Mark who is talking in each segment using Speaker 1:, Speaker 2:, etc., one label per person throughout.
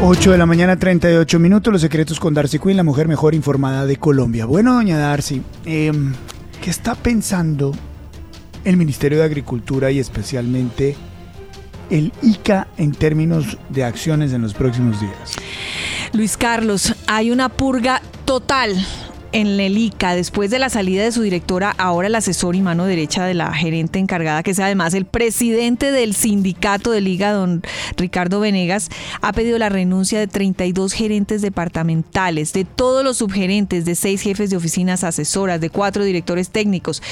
Speaker 1: 8 de la mañana, 38 minutos. Los secretos con Darcy Quinn, la mujer mejor informada de Colombia. Bueno, doña Darcy, eh, ¿qué está pensando el Ministerio de Agricultura y especialmente el ICA en términos de acciones en los próximos días?
Speaker 2: Luis Carlos, hay una purga total en el ICA después de la salida de su directora, ahora el asesor y mano derecha de la gerente encargada, que es además el presidente del sindicato de Liga, don Ricardo Venegas, ha pedido la renuncia de 32 gerentes departamentales, de todos los subgerentes, de seis jefes de oficinas asesoras, de cuatro directores técnicos.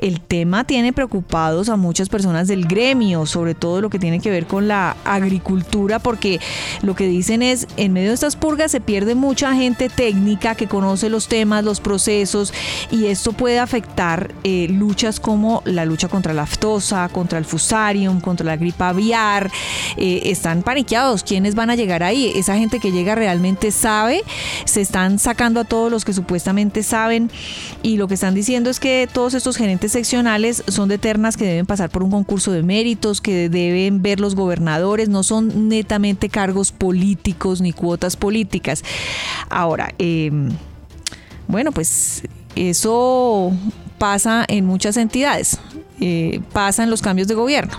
Speaker 2: El tema tiene preocupados a muchas personas del gremio, sobre todo lo que tiene que ver con la agricultura, porque lo que dicen es, en medio de estas purgas se pierde mucha gente técnica que conoce los temas, los procesos y esto puede afectar eh, luchas como la lucha contra la aftosa, contra el fusarium, contra la gripa aviar. Eh, están paniqueados. ¿Quiénes van a llegar ahí? Esa gente que llega realmente sabe. Se están sacando a todos los que supuestamente saben y lo que están diciendo es que todos estos gerentes seccionales son de ternas que deben pasar por un concurso de méritos, que deben ver los gobernadores, no son netamente cargos políticos ni cuotas políticas. Ahora, eh, bueno, pues eso pasa en muchas entidades, eh, pasa en los cambios de gobierno.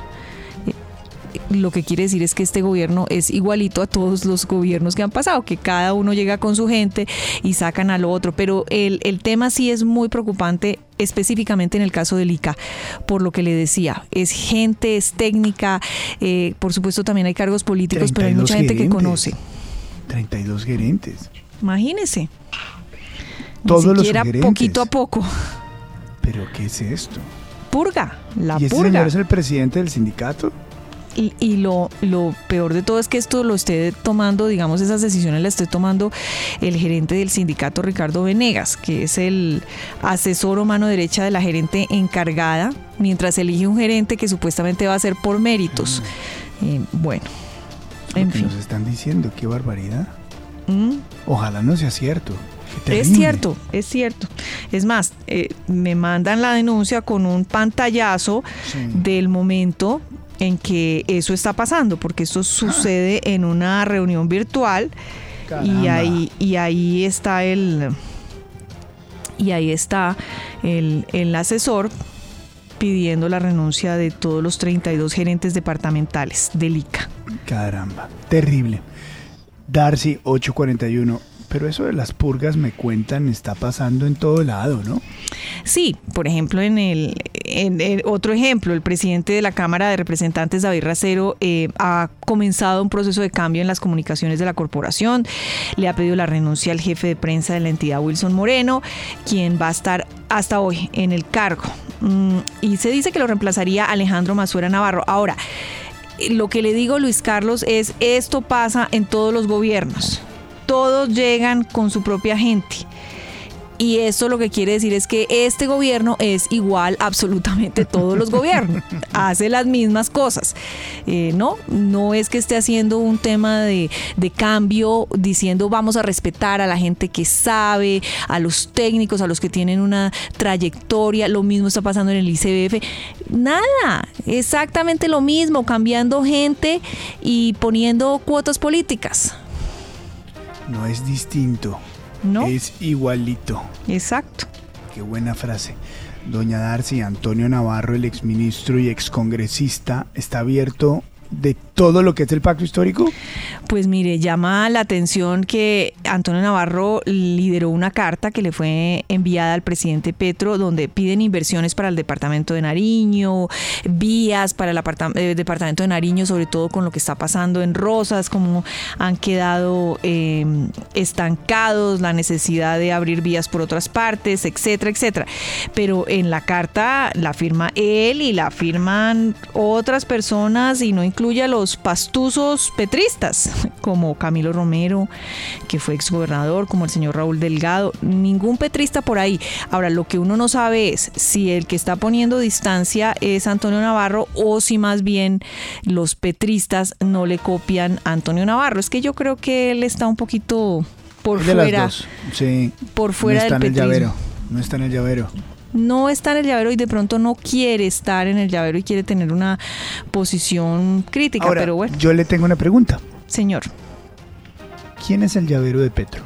Speaker 2: Eh, Lo que quiere decir es que este gobierno es igualito a todos los gobiernos que han pasado, que cada uno llega con su gente y sacan al otro. Pero el, el tema sí es muy preocupante específicamente en el caso del ICA, por lo que le decía, es gente, es técnica, eh, por supuesto también hay cargos políticos, pero hay
Speaker 1: 32
Speaker 2: mucha gente que conoce.
Speaker 1: 32 gerentes.
Speaker 2: Imagínese.
Speaker 1: Todos
Speaker 2: Ni
Speaker 1: los
Speaker 2: siquiera poquito a poco.
Speaker 1: ¿Pero qué es esto?
Speaker 2: Purga, la
Speaker 1: ¿Y este
Speaker 2: purga.
Speaker 1: señor es el presidente del sindicato?
Speaker 2: Y, y lo, lo peor de todo es que esto lo esté tomando, digamos, esas decisiones las esté tomando el gerente del sindicato Ricardo Venegas, que es el asesor o mano derecha de la gerente encargada, mientras elige un gerente que supuestamente va a ser por méritos. Eh, bueno, en fin.
Speaker 1: nos están diciendo, qué barbaridad.
Speaker 2: Mm.
Speaker 1: Ojalá no sea cierto.
Speaker 2: Es cierto, es cierto. Es más, eh, me mandan la denuncia con un pantallazo del momento en que eso está pasando, porque esto sucede en una reunión virtual y ahí, y ahí está el y ahí está el, el asesor pidiendo la renuncia de todos los 32 gerentes departamentales del ICA.
Speaker 1: Caramba, terrible. Darcy 841. Pero eso de las purgas me cuentan está pasando en todo lado, ¿no?
Speaker 2: Sí, por ejemplo, en el, otro ejemplo, el presidente de la Cámara de Representantes, David Racero, eh, ha comenzado un proceso de cambio en las comunicaciones de la corporación. Le ha pedido la renuncia al jefe de prensa de la entidad, Wilson Moreno, quien va a estar hasta hoy en el cargo. Mm, y se dice que lo reemplazaría Alejandro Mazuera Navarro. Ahora, lo que le digo, Luis Carlos, es esto pasa en todos los gobiernos. Todos llegan con su propia gente. Y esto lo que quiere decir es que este gobierno es igual absolutamente todos los gobiernos. Hace las mismas cosas. Eh, no, no es que esté haciendo un tema de, de cambio diciendo vamos a respetar a la gente que sabe, a los técnicos, a los que tienen una trayectoria. Lo mismo está pasando en el ICBF. Nada, exactamente lo mismo, cambiando gente y poniendo cuotas políticas.
Speaker 1: No es distinto.
Speaker 2: ¿No?
Speaker 1: Es igualito.
Speaker 2: Exacto.
Speaker 1: Qué buena frase. Doña Darcy, Antonio Navarro, el exministro y excongresista, está abierto de todo lo que es el pacto histórico?
Speaker 2: Pues mire, llama la atención que Antonio Navarro lideró una carta que le fue enviada al presidente Petro donde piden inversiones para el departamento de Nariño, vías para el eh, departamento de Nariño, sobre todo con lo que está pasando en Rosas, como han quedado eh, estancados, la necesidad de abrir vías por otras partes, etcétera, etcétera. Pero en la carta la firma él y la firman otras personas y no incluye a los pastuzos petristas, como Camilo Romero, que fue exgobernador, como el señor Raúl Delgado, ningún petrista por ahí. Ahora, lo que uno no sabe es si el que está poniendo distancia es Antonio Navarro o si más bien los petristas no le copian a Antonio Navarro. Es que yo creo que él está un poquito por fuera.
Speaker 1: Sí.
Speaker 2: Por fuera del petrismo.
Speaker 1: No está en el llavero
Speaker 2: no está en el llavero y de pronto no quiere estar en el llavero y quiere tener una posición crítica, pero bueno.
Speaker 1: Yo le tengo una pregunta.
Speaker 2: Señor.
Speaker 1: ¿Quién es el llavero de Petro?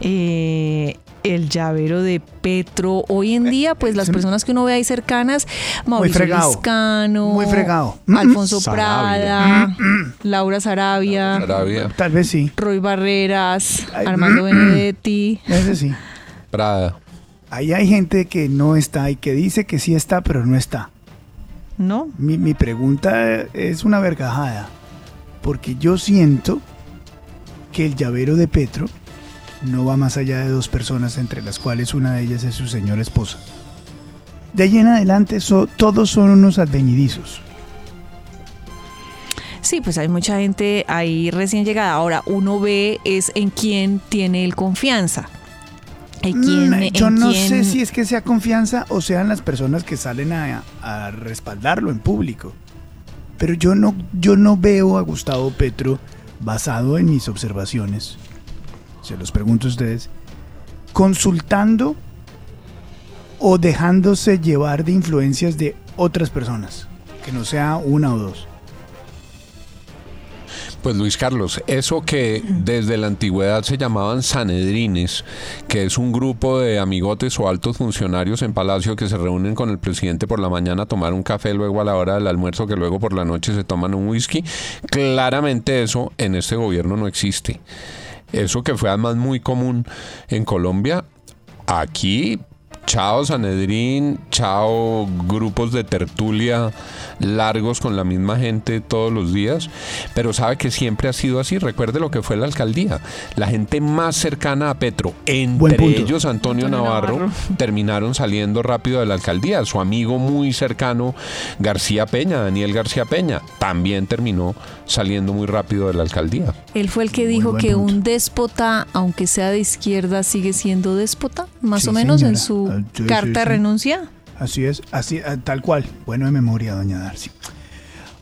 Speaker 2: Eh, el llavero de Petro. Hoy en día, pues las personas que uno ve ahí cercanas, Mauricio Vizcano,
Speaker 1: muy fregado.
Speaker 2: Alfonso Prada, Laura Sarabia,
Speaker 1: tal vez sí,
Speaker 2: Roy Barreras, Armando Benedetti.
Speaker 1: Ese sí.
Speaker 3: Prada.
Speaker 1: Ahí hay gente que no está y que dice que sí está, pero no está.
Speaker 2: ¿No?
Speaker 1: Mi, mi pregunta es una vergajada, porque yo siento que el llavero de Petro no va más allá de dos personas, entre las cuales una de ellas es su señora esposa. De ahí en adelante todos son unos advenidizos.
Speaker 2: Sí, pues hay mucha gente ahí recién llegada. Ahora uno ve es en quién tiene el confianza.
Speaker 1: Mm, yo no sé si es que sea confianza o sean las personas que salen a, respaldarlo en público. Pero yo no, yo no veo a Gustavo Petro, basado en mis observaciones, se los pregunto a ustedes, consultando o dejándose llevar de influencias de otras personas, que no sea una o dos.
Speaker 3: Pues Luis Carlos, eso que desde la antigüedad se llamaban sanedrines, que es un grupo de amigotes o altos funcionarios en palacio que se reúnen con el presidente por la mañana a tomar un café, luego a la hora del almuerzo, que luego por la noche se toman un whisky, claramente eso en este gobierno no existe. Eso que fue además muy común en Colombia, aquí chao Sanedrín, chao grupos de tertulia largos con la misma gente todos los días, pero sabe que siempre ha sido así. Recuerde lo que fue la alcaldía. La gente más cercana a Petro, entre ellos Antonio, Navarro, terminaron saliendo rápido de la alcaldía. Su amigo muy cercano, García Peña, Daniel García Peña, también terminó saliendo muy rápido de la alcaldía.
Speaker 2: Él fue el que dijo que un déspota, aunque sea de izquierda, sigue siendo déspota, más o menos en su carta de renuncia.
Speaker 1: Así es, así, ah, tal cual. Bueno de memoria, doña Darcy.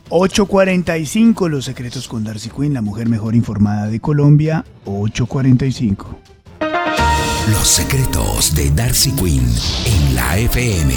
Speaker 1: 8.45, los secretos con Darcy Quinn, la mujer mejor informada de Colombia. 8.45.
Speaker 4: Los secretos de Darcy Quinn en la FM.